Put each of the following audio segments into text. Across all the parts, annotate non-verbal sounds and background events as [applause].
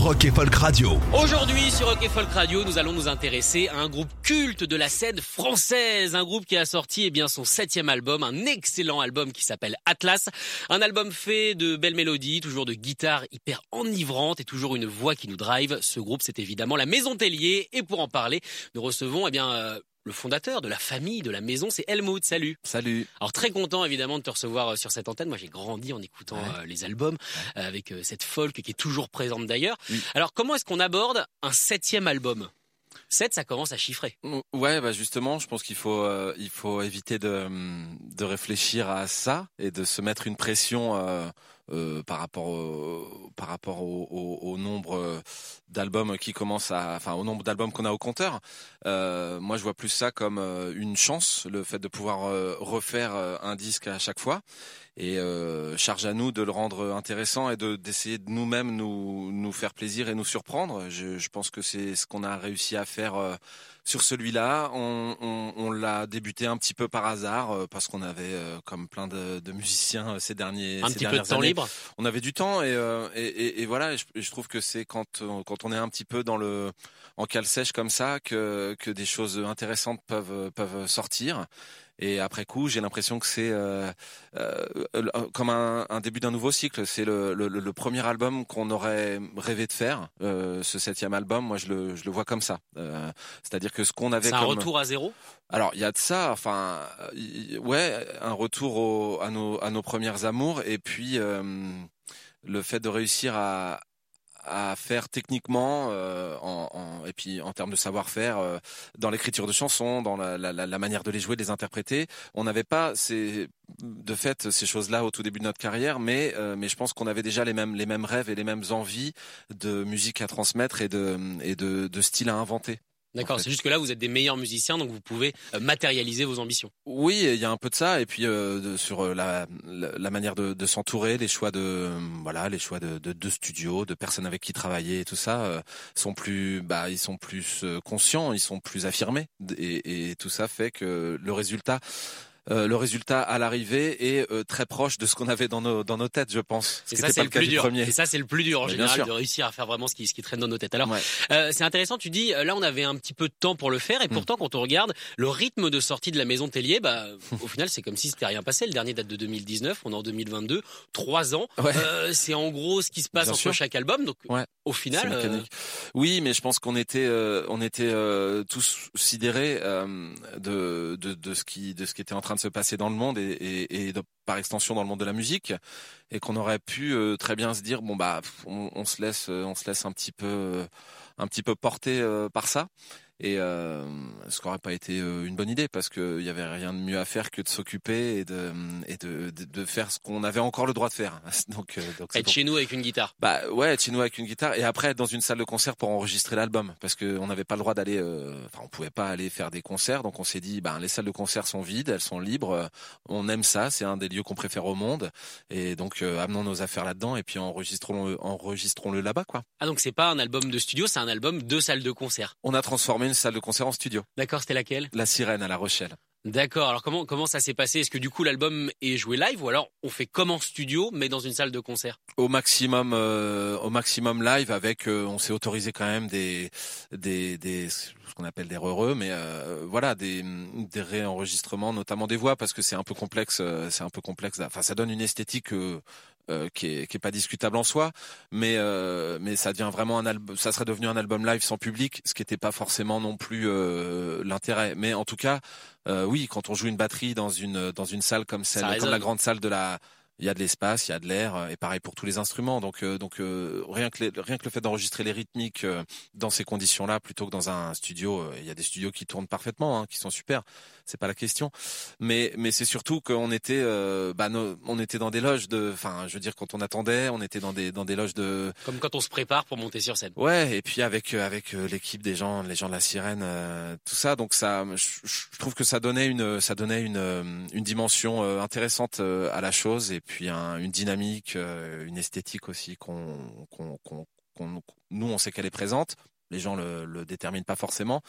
Rock et Folk Radio. Aujourd'hui sur Rock et Folk Radio, nous allons nous intéresser à un groupe culte de la scène française, un groupe qui a sorti eh bien son septième album, un excellent album qui s'appelle Atlas, un album fait de belles mélodies, toujours de guitares hyper enivrantes et toujours une voix qui nous drive. Ce groupe, c'est évidemment la Maison Tellier et pour en parler, nous recevons eh bien euh, le fondateur de la famille, de la maison, c'est Helmut. Salut. Salut. Alors très content évidemment de te recevoir euh, sur cette antenne. Moi j'ai grandi en écoutant Ouais. euh, les albums euh, avec cette folk qui est toujours présente d'ailleurs. Oui. Alors comment est-ce qu'on aborde un septième album? 7, ça commence à chiffrer. Ouais, bah justement, je pense qu'il faut euh, il faut éviter de hum, de réfléchir à ça et de se mettre une pression euh, euh, par rapport au, par rapport au, nombre euh, d'albums qui commencent à enfin au nombre d'albums qu'on a au compteur. Euh, moi, je vois plus ça comme une chance, le fait de pouvoir refaire un disque à chaque fois. Et euh, charge à nous de le rendre intéressant et de d'essayer de nous-mêmes nous nous faire plaisir et nous surprendre. Je, je pense que c'est ce qu'on a réussi à faire euh, sur celui-là. On, on, on l'a débuté un petit peu par hasard euh, parce qu'on avait, euh, comme plein de, de musiciens euh, ces derniers Un ces petit peu de temps années, libre. on avait du temps et, euh, et, et, et voilà. Je, je trouve que c'est quand quand on est un petit peu dans le en cale sèche comme ça que que des choses intéressantes peuvent peuvent sortir. Et après coup, j'ai l'impression que c'est euh, euh, comme un, un début d'un nouveau cycle. C'est le, le, le premier album qu'on aurait rêvé de faire. Euh, ce septième album, moi, je le, je le vois comme ça. Euh, C'est-à-dire que ce qu'on avait C'est un comme retour à zéro? alors il y a de ça, enfin y- ouais, un retour au, à nos à nos premières amours et puis euh, le fait de réussir à à faire techniquement euh, en, en- et puis en termes de savoir-faire euh, dans l'écriture de chansons, dans la, la, la- manière de les jouer, de les interpréter. On n'avait pas ces, de fait ces choses-là au tout début de notre carrière, mais euh, mais je pense qu'on avait déjà les mêmes les mêmes rêves et les mêmes envies de musique à transmettre et de et de, de style à inventer. D'accord, En fait. c'est juste que là vous êtes des meilleurs musiciens donc vous pouvez euh, matérialiser vos ambitions. Oui, il y a un peu de ça, et puis euh, de- sur euh, la, la, la manière de, de s'entourer, les choix de euh, voilà, les choix de, de, de studio, de personnes avec qui travailler et tout ça euh, sont plus, bah, ils sont plus euh, conscients, ils sont plus affirmés, et, et tout ça fait que le résultat. Euh, le résultat à l'arrivée est euh, très proche de ce qu'on avait dans nos dans nos têtes, je pense. Ce Et ça c'est le plus du dur. premier. Et ça c'est le plus dur en Mais général de réussir à faire vraiment ce qui ce qui traîne dans nos têtes. Alors Ouais. Euh, c'est intéressant, tu dis, euh, là on avait un petit peu de temps pour le faire, et Hmm. pourtant quand on regarde le rythme de sortie de la maison Tellier, bah, au final c'est comme si c'était rien passé. Le dernier date de 2019, on est en 2022, trois ans. Ouais. Euh, c'est en gros ce qui se passe Bien entre sûr. chaque album, donc Ouais. au final... Oui, mais je pense qu'on était, euh, on était euh, tous sidérés euh, de, de, de ce qui, de ce qui était en train de se passer dans le monde et, par extension dans le monde de la musique, et qu'on aurait pu euh, très bien se dire bon bah on, on se laisse, euh, on se laisse un petit peu, euh, un petit peu porter par ça. Et euh, ce n'aurait pas été euh, une bonne idée parce qu'il y avait rien de mieux à faire que de s'occuper et de et de, de, de faire ce qu'on avait encore le droit de faire. [laughs] Donc, euh, donc être pour- chez nous avec une guitare. bah ouais, être chez nous avec une guitare et après être dans une salle de concert pour enregistrer l'album parce que on n'avait pas le droit d'aller, euh, enfin on pouvait pas aller faire des concerts donc on s'est dit ben les salles de concert sont vides, elles sont libres, euh, on aime ça, c'est un des lieux qu'on préfère au monde et donc euh, amenons nos affaires là-dedans et puis enregistrons enregistrons-le là-bas quoi. Ah donc c'est pas un album de studio, c'est un album de salle de concert. On a transformé une salle de concert en studio, D'accord, c'était laquelle? La Sirène à La Rochelle. D'accord, alors comment, comment ça s'est passé? Est-ce que du coup l'album est joué live ou alors on fait comme en studio mais dans une salle de concert? Au maximum, euh, au maximum live avec, euh, on s'est autorisé quand même des, des, des, ce qu'on appelle des heureux, mais euh, voilà, des, des réenregistrements, notamment des voix, parce que c'est un peu complexe, c'est un peu complexe. Enfin, ça donne une esthétique euh, qui est, qui est pas discutable en soi, mais euh, mais ça devient vraiment un album, ça serait devenu un album live sans public, ce qui n'était pas forcément non plus euh, l'intérêt. Mais en tout cas, euh, oui, quand on joue une batterie dans une dans une salle comme celle, comme la grande salle de la il y a de l'espace, il y a de l'air, et pareil pour tous les instruments. Donc, donc rien que rien que le fait d'enregistrer les rythmiques dans ces conditions-là, plutôt que dans un studio, il y a des studios qui tournent parfaitement, hein, qui sont super. C'est pas la question, mais mais c'est surtout qu'on était, bah, on était dans des loges de, enfin, je veux dire quand on attendait, on était dans des dans des loges de. Comme quand on se prépare pour monter sur scène. Ouais, et puis avec avec l'équipe des gens, les gens de la sirène, tout ça. Donc ça, je, trouve que ça donnait une ça donnait une une dimension intéressante à la chose et puis une dynamique, une esthétique aussi qu'on qu'on qu'on nous on sait qu'elle est présente. Les gens le, le déterminent pas forcément,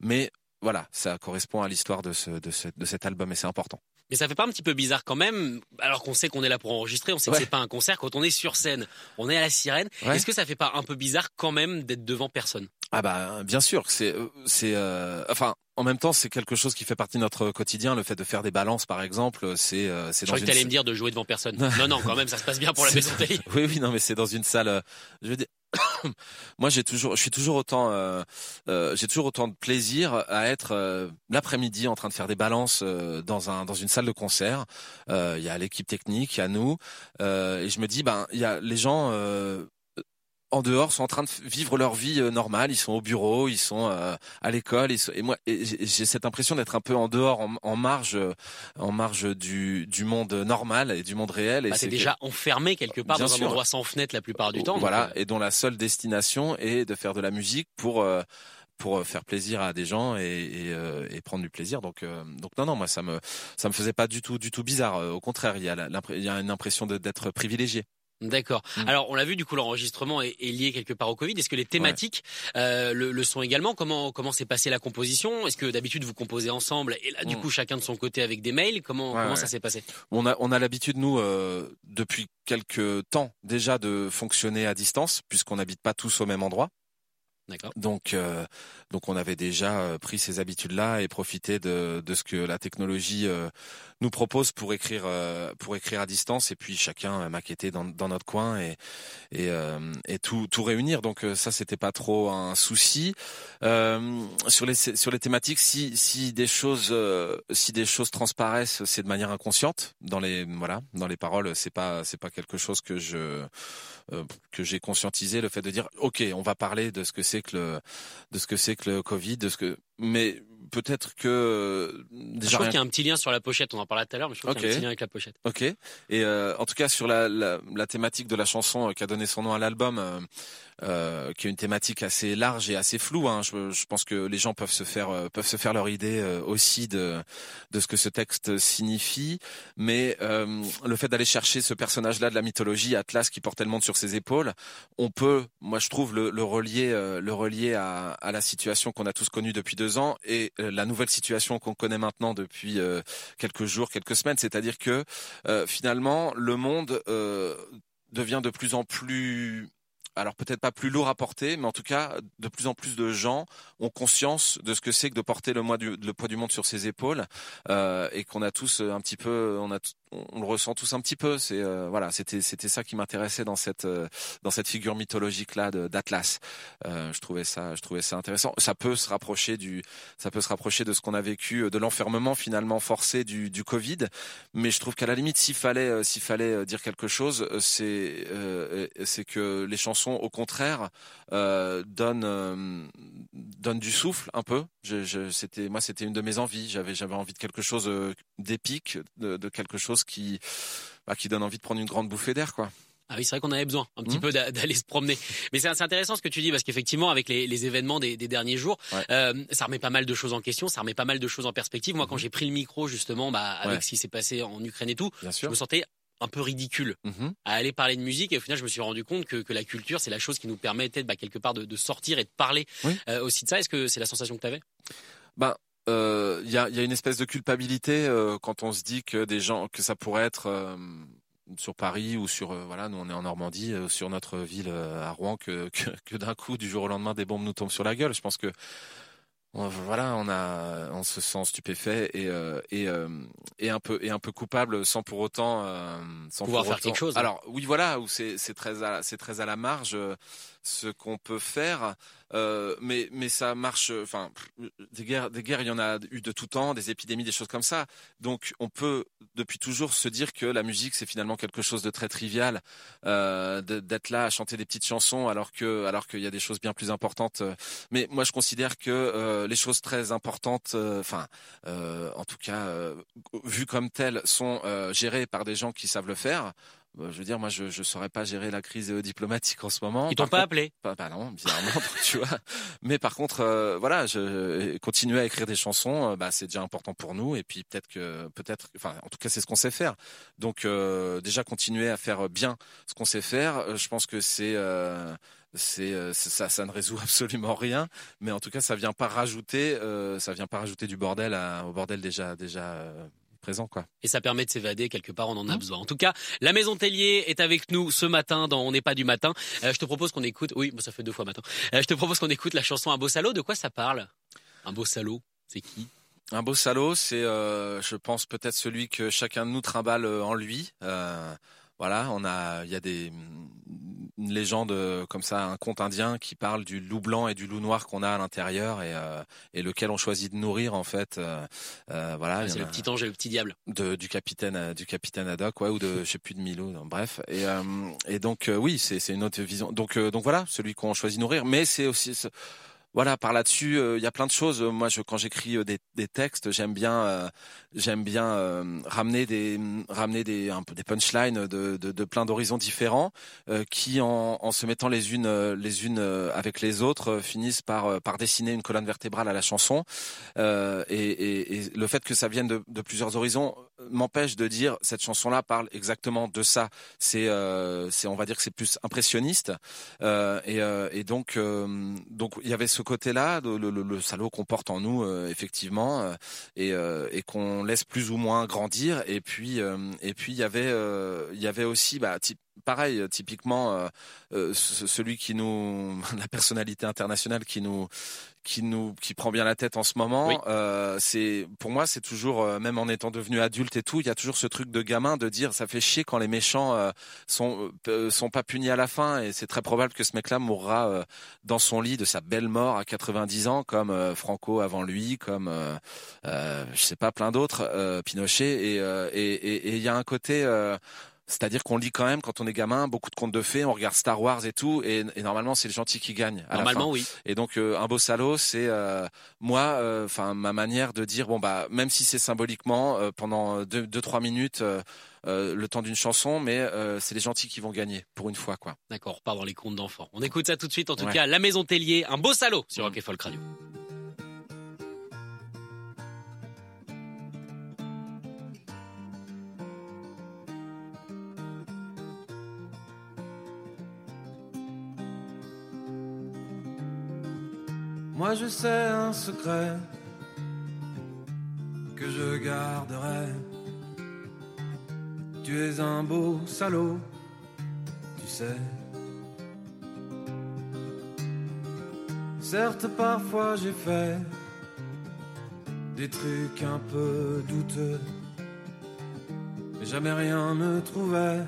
mais voilà, ça correspond à l'histoire de, ce, de, ce, de cet album et c'est important. Mais ça fait pas un petit peu bizarre quand même, alors qu'on sait qu'on est là pour enregistrer, on sait que c'est pas un concert. Quand on est sur scène, on est à la sirène. Est-ce que ça fait pas un peu bizarre quand même d'être devant personne? Ah bah bien sûr, c'est euh, c'est euh, enfin en même temps, c'est quelque chose qui fait partie de notre quotidien. Le fait de faire des balances, par exemple, c'est euh, c'est. Je croyais que t'allais me dire de jouer devant personne. [laughs] non, non, quand même, ça se passe bien pour la maison Oui, oui, non, mais c'est dans une salle. je veux dire, [coughs] moi j'ai toujours je suis toujours autant euh, euh, j'ai toujours autant de plaisir à être euh, l'après-midi en train de faire des balances dans un dans une salle de concert il y a l'équipe technique il y a nous et je me dis ben il y a les gens en dehors sont en train de vivre leur vie euh, normale. Ils sont au bureau, ils sont euh, à l'école. Et moi, j'ai cette impression d'être un peu en dehors, en, marge, euh, en marge du, du monde normal et du monde réel. Et bah, c'est déjà enfermé quelque part dans un endroit sans fenêtre la plupart du temps. Voilà, et dont la seule destination est de faire de la musique pour pour faire plaisir à des gens et, et, et prendre du plaisir. Donc, donc non, non, moi ça me ça me faisait pas du tout du tout bizarre. Au contraire, il y a, il y a une impression d'être privilégié. D'accord. Mm. Alors on l'a vu du coup l'enregistrement est, lié quelque part au Covid. Est-ce que les thématiques euh, le, sont également? Comment comment s'est passée la composition? Est-ce que d'habitude vous composez ensemble et là du mm. coup chacun de son côté avec des mails? Comment comment ça s'est passé? On a on a l'habitude nous euh, depuis quelques temps déjà de fonctionner à distance puisqu'on n'habite pas tous au même endroit. Donc, euh, donc on avait déjà euh, pris ces habitudes-là et profité de, de ce que la technologie euh, nous propose pour écrire, pour écrire à distance et puis chacun maqueter dans, dans notre coin et et, et tout tout réunir. Donc ça, c'était pas trop un souci. sur les sur les thématiques, si si des choses si des choses transparaissent, c'est de manière inconsciente dans les voilà dans les paroles. C'est pas c'est pas quelque chose que je que j'ai conscientisé le fait de dire ok on va parler de ce que c'est que le de ce que c'est que le Covid, de ce que mais peut-être que euh, déjà je crois qu'il y a un petit lien sur la pochette. On en parlait tout à l'heure, mais je crois qu'il y a un petit lien avec la pochette. Ok. Et euh, en tout cas sur la, la, la, thématique de la chanson euh, qui a donné son nom à l'album, euh, euh, qui est une thématique assez large et assez floue. Hein. Je, je, pense que les gens peuvent se faire peuvent se faire leur idée aussi de de ce que ce texte signifie. Mais le fait d'aller chercher ce personnage-là de la mythologie, Atlas, qui portait le monde sur ses épaules, on peut, moi je trouve, le, le relier le relier à, à la situation qu'on a tous connue depuis deux ans et euh, la nouvelle situation qu'on connaît maintenant depuis euh, quelques jours, quelques semaines, c'est-à-dire que euh, finalement le monde devient de plus en plus alors peut-être pas plus lourd à porter, mais en tout cas, de plus en plus de gens ont conscience de ce que c'est que de porter le, poids du monde sur ses épaules, euh, et qu'on a tous un petit peu, on a, on le ressent tous un petit peu. C'est euh, voilà, c'était c'était ça qui m'intéressait dans cette euh, dans cette figure mythologique là d'Atlas. Euh, je trouvais ça, je trouvais ça intéressant. Ça peut se rapprocher du, ça peut se rapprocher de ce qu'on a vécu, de l'enfermement finalement forcé du, du Covid, mais je trouve qu'à la limite, s'il fallait s'il fallait dire quelque chose, c'est c'est que les chansons au contraire, euh, donne euh, donne du souffle un peu. Je, c'était moi, c'était une de mes envies. J'avais j'avais envie de quelque chose euh, d'épique, de, quelque chose qui bah, qui donne envie de prendre une grande bouffée d'air, quoi. Ah oui, c'est vrai qu'on avait besoin un petit mmh. peu d'aller se promener. Mais c'est intéressant ce que tu dis parce qu'effectivement, avec les, événements des, derniers jours, ça remet pas mal de choses en question, ça remet pas mal de choses en perspective. Moi, quand mmh. j'ai pris le micro justement, bah, avec ce qui s'est passé en Ukraine et tout, je me sentais un peu ridicule mhm. à aller parler de musique. Et au final, je me suis rendu compte que, que la culture, c'est la chose qui nous permettait bah, quelque part de, de, sortir et de parler euh, aussi de ça. Est-ce que c'est la sensation que tu avais Ben, il y, a, y, a, une espèce de culpabilité euh, quand on se dit que des gens, que ça pourrait être euh, sur Paris ou sur voilà, nous on est en Normandie, sur notre ville à Rouen, que, que, que d'un coup, du jour au lendemain, des bombes nous tombent sur la gueule. Je pense que voilà, on a, on se sent stupéfait et euh, et, euh, et un peu et un peu coupable sans pour autant euh, sans pouvoir faire quelque chose. Hein. Alors oui, voilà, où c'est c'est très c'est très à la marge. ce qu'on peut faire. Euh, mais mais ça marche. Enfin, des guerres, des guerres, il y en a eu de tout temps, des épidémies, des choses comme ça. Donc, on peut depuis toujours se dire que la musique, c'est finalement quelque chose de très trivial, euh, d'être là à chanter des petites chansons, alors que alors qu'il y a des choses bien plus importantes. Mais moi, je considère que euh, les choses très importantes, euh, enfin, euh, en tout cas, vues comme telles, sont gérées par des gens qui savent le faire. Bah, je veux dire, moi, je ne saurais pas gérer la crise diplomatique en ce moment. Ils t'ont pas appelé pas, non, bizarrement, [laughs] tu vois. Mais par contre, euh, voilà, je continuer à écrire des chansons, euh, bah, c'est déjà important pour nous. Et puis peut-être que, peut-être, enfin, en tout cas, c'est ce qu'on sait faire. Donc euh, déjà continuer à faire bien ce qu'on sait faire. Je pense que c'est c'est ça, ça ne résout [laughs] absolument rien, mais en tout cas, ça vient pas rajouter, ça vient pas rajouter du bordel à, au bordel déjà déjà présent quoi. Et ça permet de s'évader quelque part, on en a mmh. besoin. En tout cas, la Maison Tellier est avec nous ce matin dans On n'est pas du matin. Euh, je te propose qu'on écoute. Oui, ça fait deux fois matin. Euh, je te propose qu'on écoute la chanson Un beau salaud. De quoi ça parle? Un beau salaud, c'est qui? Un beau salaud, c'est, euh, je pense, peut-être celui que chacun de nous trimballe en lui. voilà, on a, il y a des, une légende euh, comme ça, un conte indien qui parle du loup blanc et du loup noir qu'on a à l'intérieur et, euh, et lequel on choisit de nourrir en fait. Euh, voilà. Ah, c'est le petit ange et le petit diable. De, du capitaine, du capitaine Haddock, ouais, ou de, [laughs] je sais plus de Milo. bref. Et, et donc oui, c'est c'est une autre vision. Donc donc voilà, celui qu'on choisit de nourrir, mais c'est aussi voilà, par là-dessus, euh, il y a plein de choses. Moi, je, quand j'écris euh, des, des, textes, j'aime bien, euh, j'aime bien ramener des, ramener des, un peu des punchlines de, de, de plein d'horizons différents, qui, en, en, se mettant les unes, les unes avec les autres, finissent par, par dessiner une colonne vertébrale à la chanson. Et, et, et, le fait que ça vienne de, de plusieurs horizons m'empêche de dire cette chanson-là parle exactement de ça. C'est, c'est, on va dire que c'est plus impressionniste. et, et donc, donc, il y avait ce ce côté-là, le, le, salaud qu'on porte en nous, euh, effectivement, euh, et, euh, et qu'on laisse plus ou moins grandir. Et puis, et puis il y avait, il y avait aussi, bah, pareil, typiquement, celui qui nous, [laughs] la personnalité internationale qui nous, qui nous qui prend bien la tête en ce moment. Euh, c'est pour moi c'est toujours euh, même en étant devenu adulte et tout, il y a toujours ce truc de gamin de dire ça fait chier quand les méchants euh, sont euh, sont pas punis à la fin et c'est très probable que ce mec-là mourra dans son lit de sa belle mort à 90 ans comme Franco avant lui, comme je sais pas plein d'autres, Pinochet et et il y a un côté c'est-à-dire qu'on lit quand même quand on est gamin beaucoup de contes de fées, on regarde Star Wars et tout, et, normalement c'est le gentil qui gagne. normalement oui. Et donc euh, un beau salaud, c'est euh, moi, euh, enfin ma manière de dire bon bah même si c'est symboliquement pendant deux, deux trois minutes. le temps d'une chanson, mais c'est les gentils qui vont gagner pour une fois, quoi. D'accord, pas dans les contes d'enfants. On écoute ça tout de suite. En tout cas, La Maison Tellier, un beau salaud sur mmh. Rock et Folk Radio. Je sais un secret que je garderai. Tu es un beau salaud, tu sais. Certes parfois j'ai fait des trucs un peu douteux, mais jamais rien ne trouvait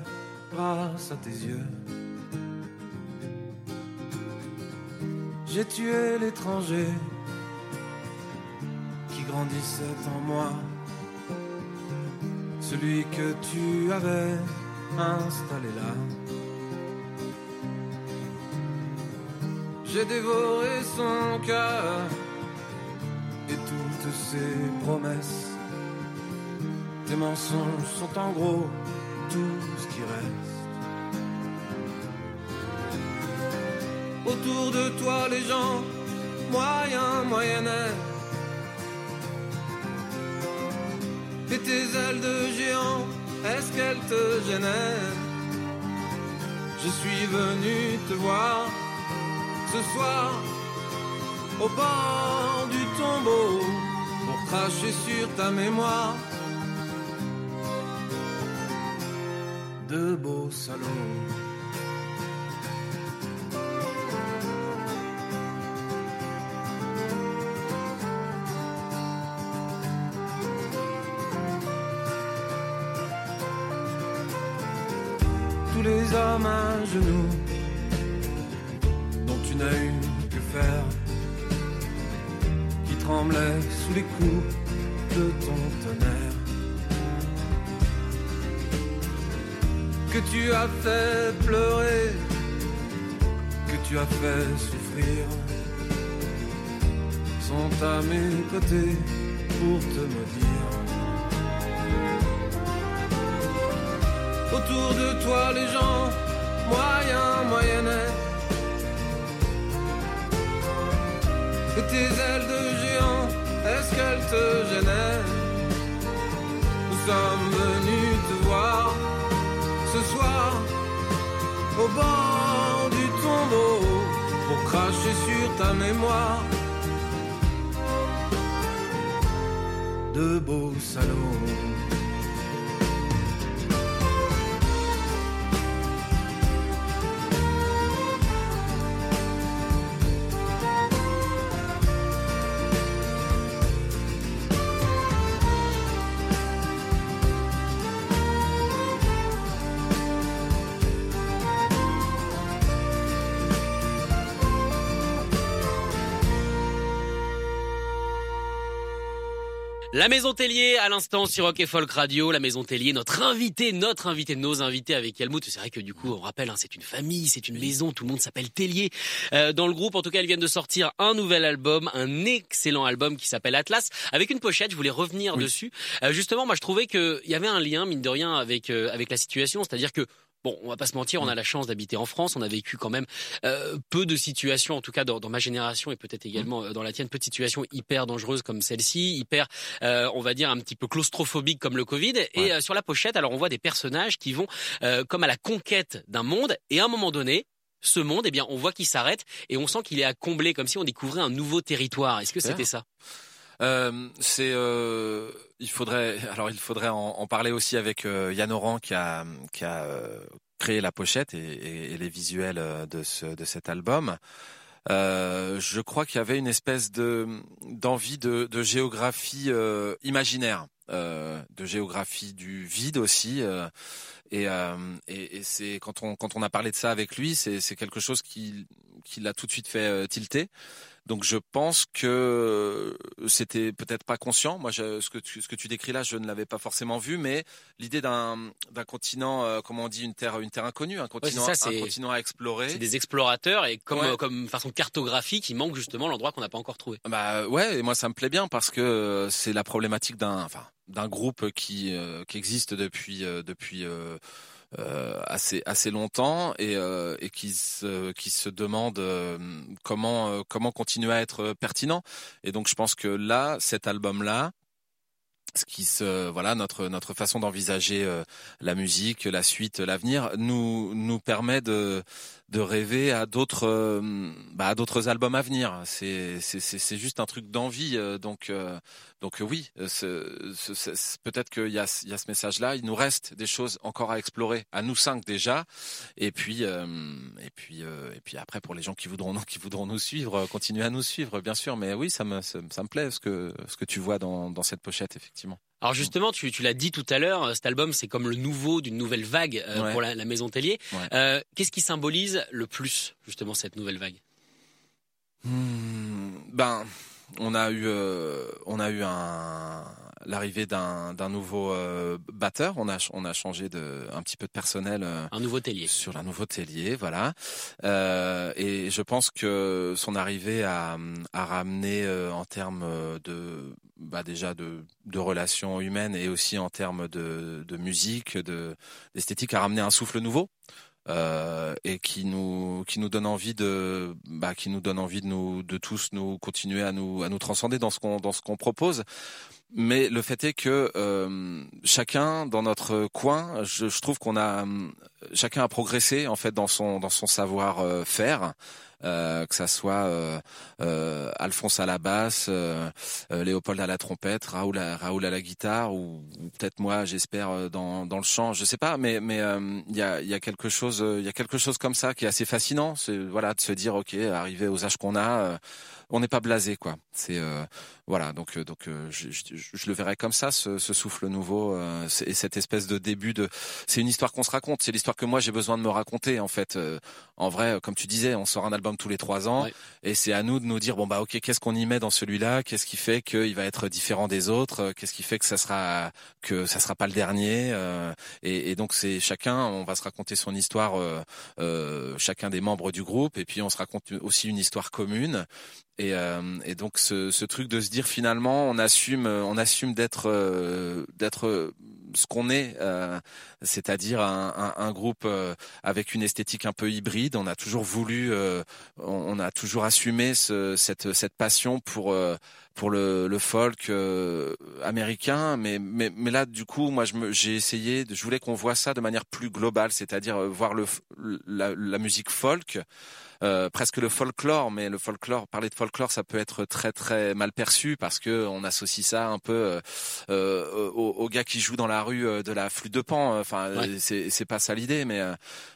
grâce à tes yeux. J'ai tué l'étranger qui grandissait en moi, celui que tu avais installé là. J'ai dévoré son cœur et toutes ses promesses. Tes mensonges sont en gros tout ce qui reste. Autour de toi, les gens moyens, moyennaient. Et tes ailes de géant, est-ce qu'elles te gênaient Je suis venu te voir ce soir au bord du tombeau pour cracher sur ta mémoire de beaux salons. Les hommes à genoux n'as eu que faire, qui tremblait sous les coups de ton tonnerre. Que tu as fait pleurer, que tu as fait souffrir, sont à mes côtés pour te maudire. Autour de toi, les gens moyens, moyennettes. Et tes ailes de géant, est-ce qu'elles te gênaient? Nous sommes venus te voir ce soir au bord du tombeau pour cracher sur ta mémoire. De beaux salauds. La Maison Tellier, à l'instant sur Rock et Folk Radio. La Maison Tellier, notre invité, notre invité, nos invités avec Helmut. C'est vrai que du coup, on rappelle, hein, c'est une famille, c'est une maison, tout le monde s'appelle Tellier. Euh, dans le groupe, en tout cas, ils viennent de sortir un nouvel album, un excellent album qui s'appelle Atlas, avec une pochette. Je voulais revenir dessus. Euh, justement, moi, je trouvais qu'il y avait un lien, mine de rien, avec euh, avec la situation. C'est-à-dire que Bon, on va pas se mentir, on a la chance d'habiter en France. On a vécu quand même euh, peu de situations, en tout cas dans, dans ma génération et peut-être également euh, dans la tienne, peu de situations hyper dangereuses comme celle-ci, hyper, euh, on va dire un petit peu claustrophobique comme le Covid. Et euh, sur la pochette, alors on voit des personnages qui vont euh, comme à la conquête d'un monde. Et à un moment donné, ce monde, eh bien, on voit qu'il s'arrête et on sent qu'il est à combler, comme si on découvrait un nouveau territoire. Est-ce que c'était ça? Euh, c'est euh, il faudrait alors il faudrait en, parler aussi avec euh, Yann Oran qui a qui a euh, créé la pochette et, les visuels de ce de cet album. Je crois qu'il y avait une espèce de d'envie de, géographie imaginaire, de géographie du vide aussi. et et, c'est quand on quand on a parlé de ça avec lui, c'est quelque chose qui qui l'a tout de suite fait euh, tilter. Donc je pense que c'était peut-être pas conscient. Moi, je, ce que tu ce que tu décris là, je ne l'avais pas forcément vu, mais l'idée d'un d'un continent, euh, comment on dit, une terre une terre inconnue, un continent ça, c'est- un continent à explorer. C'est des explorateurs et comme Ouais. euh, comme façon cartographique, il manque justement l'endroit qu'on n'a pas encore trouvé. Bah ouais, et moi ça me plaît bien parce que euh, c'est la problématique d'un enfin d'un groupe qui euh, qui existe depuis euh, depuis euh, euh, assez assez longtemps et euh, et qui se qui se demande euh, comment euh, comment continuer à être pertinent. Et donc je pense que là cet album là ce qui se voilà notre notre façon d'envisager euh, la musique, la suite, l'avenir nous nous permet de de rêver à d'autres euh, bah, à d'autres albums à venir. C'est c'est juste un truc d'envie euh, donc euh, donc oui, peut-être qu'il y a il y a ce message là, il nous reste des choses encore à explorer à nous cinq déjà et puis et puis et puis après pour les gens qui voudront qui voudront nous suivre, continuer à nous suivre bien sûr mais oui, ça me ça, ça me plaît ce que ce que tu vois dans dans cette pochette effectivement. Alors justement, tu, tu l'as dit tout à l'heure, euh, cet album c'est comme le nouveau d'une nouvelle vague euh, Ouais. pour la, la Maison Tellier. Ouais. Euh, Qu'est-ce qui symbolise le plus justement cette nouvelle vague? Hmm, ben, on a eu, euh, on a eu un l'arrivée d'un nouveau euh, batteur. On a on a changé de un petit peu de personnel. euh, Un nouveau Tellier. sur la nouveau Tellier, voilà. Euh, et je pense que son arrivée a, a ramené euh, en termes de, bah déjà de, de relations humaines et aussi en termes de, de musique, de d'esthétique, a ramené un souffle nouveau. Euh, et qui nous qui nous donne envie de bah qui nous donne envie de nous de tous nous continuer à nous à nous transcender dans ce qu'on dans ce qu'on propose mais le fait est que euh, chacun dans notre coin, je, je trouve qu'on a hum, chacun a progressé en fait dans son dans son savoir euh. Euh, que ça soit euh, euh, Alphonse à la basse, euh, euh, Léopold à la trompette, Raoul à, Raoul à la guitare, ou, ou peut-être moi, j'espère euh, dans, dans le chant, je sais pas, mais mais euh, il y a il y a quelque chose euh, il y a quelque chose comme ça qui est assez fascinant, c'est voilà de se dire ok, arrivé aux âges qu'on a, euh, on n'est pas blasé quoi. C'est euh, voilà donc euh, donc euh, je, je, je, le verrais comme ça, ce, ce souffle nouveau euh, et cette espèce de début de. C'est une histoire qu'on se raconte. C'est l'histoire que moi j'ai besoin de me raconter en fait. Euh, en vrai, comme tu disais, on sort un album tous les trois ans et c'est à nous de nous dire bon bah ok, qu'est-ce qu'on y met dans celui-là? Qu'est-ce qui fait qu'il va être différent des autres? Qu'est-ce qui fait que ça sera que ça sera pas le dernier? Euh, et, et, donc c'est chacun, on va se raconter son histoire, chacun des membres du groupe et puis on se raconte aussi une histoire commune et, euh, et, donc ce, ce, truc de se dire finalement on assume on assume d'être euh, d'être ce qu'on est, euh, c'est-à-dire un, un, un, groupe euh, avec une esthétique un peu hybride. On a toujours voulu, euh, on, a toujours assumé ce, cette, cette passion pour pour le, le folk américain, mais, mais mais là du coup moi j'ai essayé, je voulais qu'on voit ça de manière plus globale, c'est-à-dire voir le la, la musique folk euh, presque le folklore, mais le folklore, parler de folklore, ça peut être très très mal perçu parce que on associe ça un peu euh, euh aux, gars qui jouent dans la rue euh, de la flûte de pan. Enfin, c'est c'est pas ça l'idée, mais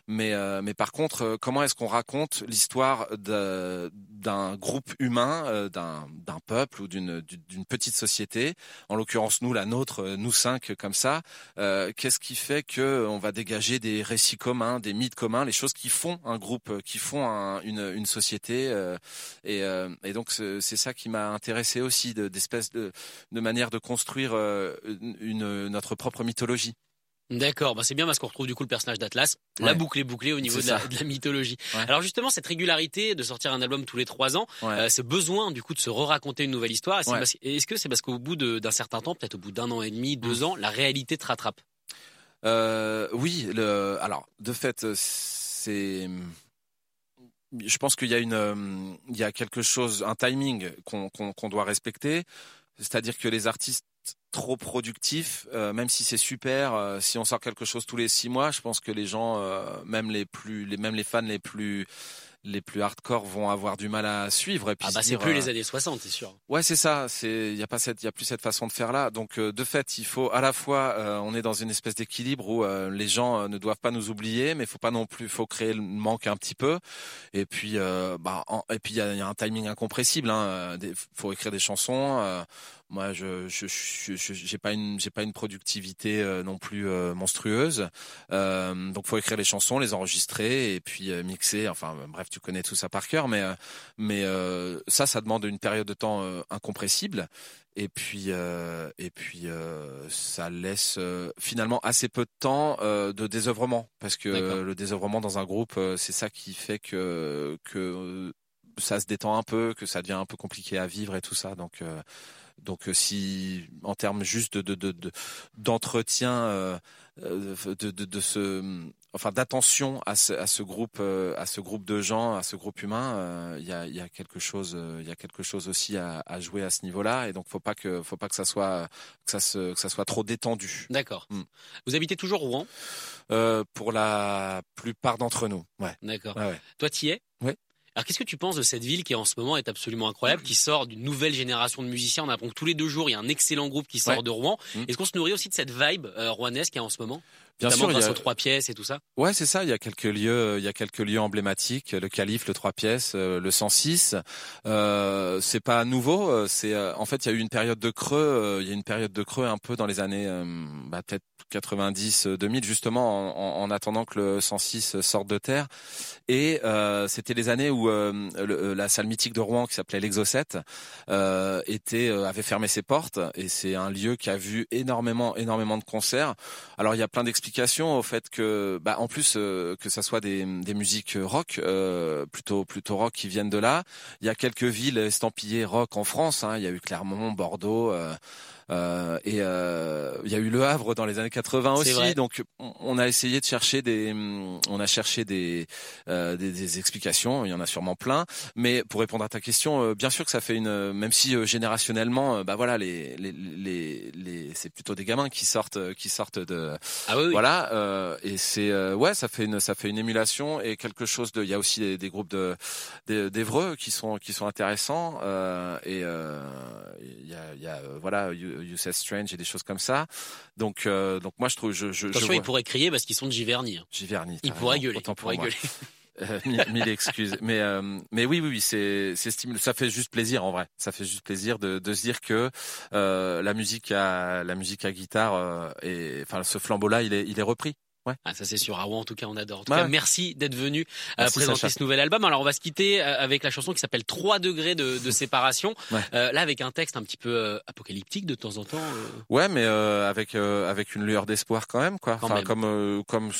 mais mais par contre, comment est-ce qu'on raconte l'histoire d'un groupe humain, d'un d'un peuple ou d'une d'une petite société, en l'occurrence nous la nôtre, nous cinq comme ça. Qu'est-ce qui fait que on va dégager des récits communs, des mythes communs, les choses qui font un groupe, qui font un une, une, société. Euh, et, euh, et, donc c'est ça qui m'a intéressé aussi, d'espèces de, de, manière de construire euh, une, notre propre mythologie. D'accord, bah c'est bien parce qu'on retrouve du coup le personnage d'Atlas. La boucle est bouclée au niveau de la, de la, mythologie. Alors justement, cette régularité de sortir un album tous les trois ans, ce besoin du coup de se re-raconter une nouvelle histoire, est-ce que c'est parce qu'au bout d'un certain temps, peut-être au bout d'un an et demi, deux mmh. ans, la réalité te rattrape? Euh, Oui, le, alors de fait, c'est je pense qu'il y a une, euh, il y a quelque chose, un timing qu'on qu'on doit respecter. C'est-à-dire que les artistes trop productifs, euh, même si c'est super, euh, si on sort quelque chose tous les six mois, je pense que les gens, même les plus, les même les fans les plus les plus hardcore vont avoir du mal à suivre. Et puis ah bah c'est plus les années 60, c'est sûr. Ouais, c'est ça. C'est il y a pas cette, il y a plus cette façon de faire là. Donc de fait, il faut à la fois, on est dans une espèce d'équilibre où les gens ne doivent pas nous oublier, mais faut pas non plus, faut créer le manque un petit peu. Et puis, euh, bah, et puis il y a, y a, un timing incompressible. Hein. faut écrire des chansons. Euh, moi, je je j'ai pas une j'ai pas une productivité euh, non plus euh, monstrueuse. Euh, donc, faut écrire les chansons, les enregistrer et puis euh, mixer. Enfin, bref, tu connais tout ça par cœur, mais mais ça, ça demande une période de temps incompressible. Et puis et puis ça laisse finalement assez peu de temps de désœuvrement parce que le désœuvrement dans un groupe, c'est ça qui fait que que ça se détend un peu, que ça devient un peu compliqué à vivre et tout ça. Donc donc euh, si en termes juste de d'entretien euh, euh, de, de, de, ce enfin d'attention à ce, à ce groupe à ce groupe de gens à ce groupe humain il y, a, y a quelque chose il y a quelque chose aussi à, à jouer à ce niveau-là. Et donc faut pas que faut pas que ça soit que ça se, que ça soit trop détendu. D'accord. Hmm. vous habitez toujours Rouen euh, pour la plupart d'entre nous ouais. D'accord. Ouais. toi tu y es? Oui alors qu'est-ce que tu penses de cette ville qui en ce moment est absolument incroyable, qui sort d'une nouvelle génération de musiciens? On apprend que tous les deux jours il y a un excellent groupe qui sort de Rouen. Mmh. Est-ce qu'on se nourrit aussi de cette vibe euh, rouennaise qui est en ce moment? Bien sûr, grâce il y a... aux trois pièces et tout ça. Ouais, c'est ça. Il y a quelques lieux, il y a quelques lieux emblématiques, le Calife, le trois pièces, euh, le 106. Euh, c'est pas nouveau. Euh, c'est euh, en fait, il y a eu une période de creux. il y a une période de creux un peu dans les années, bah, peut-être 90, 2000, justement, en, en, attendant que le 106 sorte de terre. Et c'était les années où le, la salle mythique de Rouen, qui s'appelait l'Exocet, était avait fermé ses portes. Et c'est un lieu qui a vu énormément, énormément de concerts. Alors, il y a plein d'explications au fait que, bah, en plus euh, que ça soit des, musiques rock, euh, plutôt plutôt rock qui viennent de là. Il y a quelques villes estampillées rock en France. Hein. Il y a eu Clermont, Bordeaux. Euh, euh, et euh, il y a eu Le Havre dans les années 80 aussi. Donc on a essayé de chercher des, on a cherché des, euh, des, des, explications. Il y en a sûrement plein. Mais pour répondre à ta question, euh, bien sûr que ça fait une, même si euh, générationnellement, bah voilà, les, les, les, les c'est plutôt des gamins qui sortent, qui sortent de, ah oui, oui. voilà. et c'est ouais, ça fait une, ça fait une émulation et quelque chose de. Il y a aussi des, des groupes de d'Evreux qui sont qui sont intéressants. et il y a, y a voilà You Say Strange et des choses comme ça. Donc, euh, donc moi je trouve, je, je, attention, je ils pourraient crier parce qu'ils sont de Giverny. Giverny. Ils pourraient gueuler. Ils pourraient gueuler. [laughs] Euh, mille, excuses. Mais, euh, mais oui, oui, oui, c'est, c'est stimulant. Ça fait juste plaisir en vrai. Ça fait juste plaisir de, de se dire que euh, la musique à la musique à guitare euh, et enfin ce flambeau-là, il est, il est repris. Ouais. Ah, ça c'est sûr. Ah ouais, en tout cas, on adore. En tout Ouais. cas, merci d'être venu euh, Merci, présenter Sacha. ce nouvel album. Alors, on va se quitter euh, avec la chanson qui s'appelle 3 degrés de, de [laughs] séparation. Ouais. Euh, là, avec un texte un petit peu euh, apocalyptique de temps en temps. euh. Ouais, mais euh, avec euh, avec une lueur d'espoir quand même, quoi. Quand Enfin, même. comme euh, comme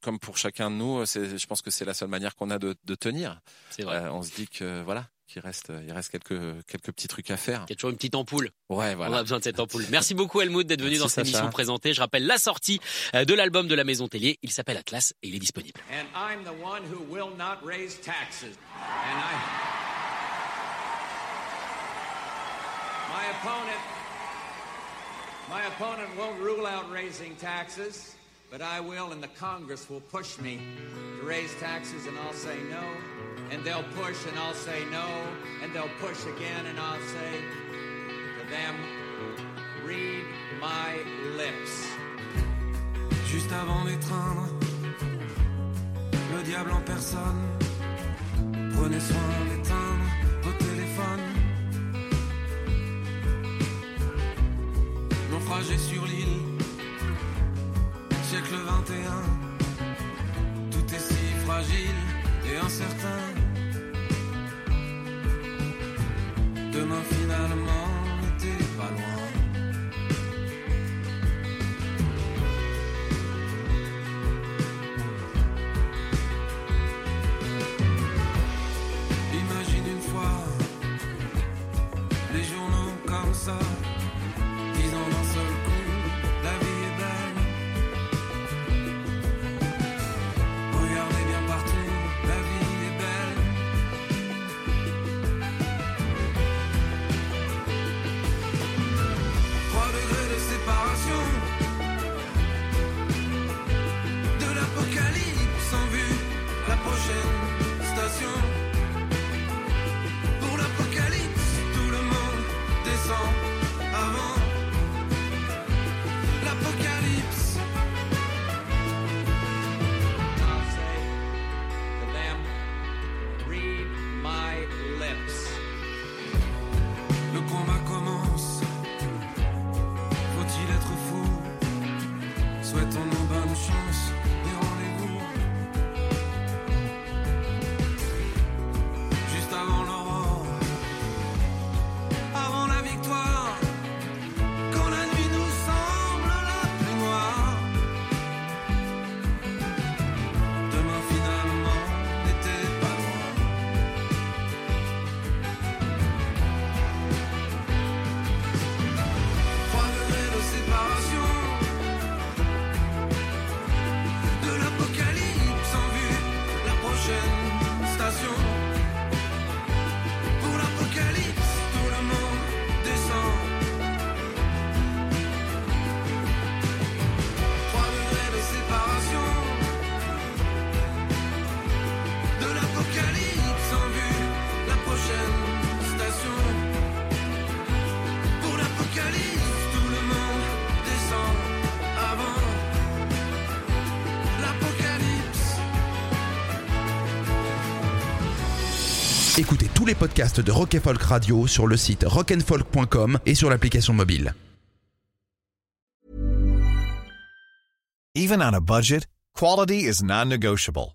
comme pour chacun de nous, je pense que c'est la seule manière qu'on a de, de tenir. C'est vrai. On se dit que voilà, qu'il reste il reste quelques quelques petits trucs à faire. Il y a toujours une petite ampoule. Ouais, On voilà. a besoin de cette ampoule. Merci beaucoup Helmut d'être venu Merci, dans cette émission présentée. Je rappelle la sortie euh, de l'album de la Maison Tellier. Il s'appelle Atlas et il est disponible. And I'm the one who will not raise taxes. And I. My opponent. My opponent won't rule out raising taxes, but I will, and the Congress will push me to raise taxes, and I'll say no. And they'll push, and I'll say no. And they'll push again, and I'll say to them, read my lips. Juste avant d'étreindre le diable en personne. Prenez soin d'éteindre vos téléphones. Naufragé sur l'île, siècle 21. Tout est si fragile et incertain. Demain finalement Souhaitons-nous bonne chance Écoutez tous les podcasts de Rock Folk Radio sur le site rockandfolk.com et sur l'application mobile. Even on a budget, quality is non-negotiable.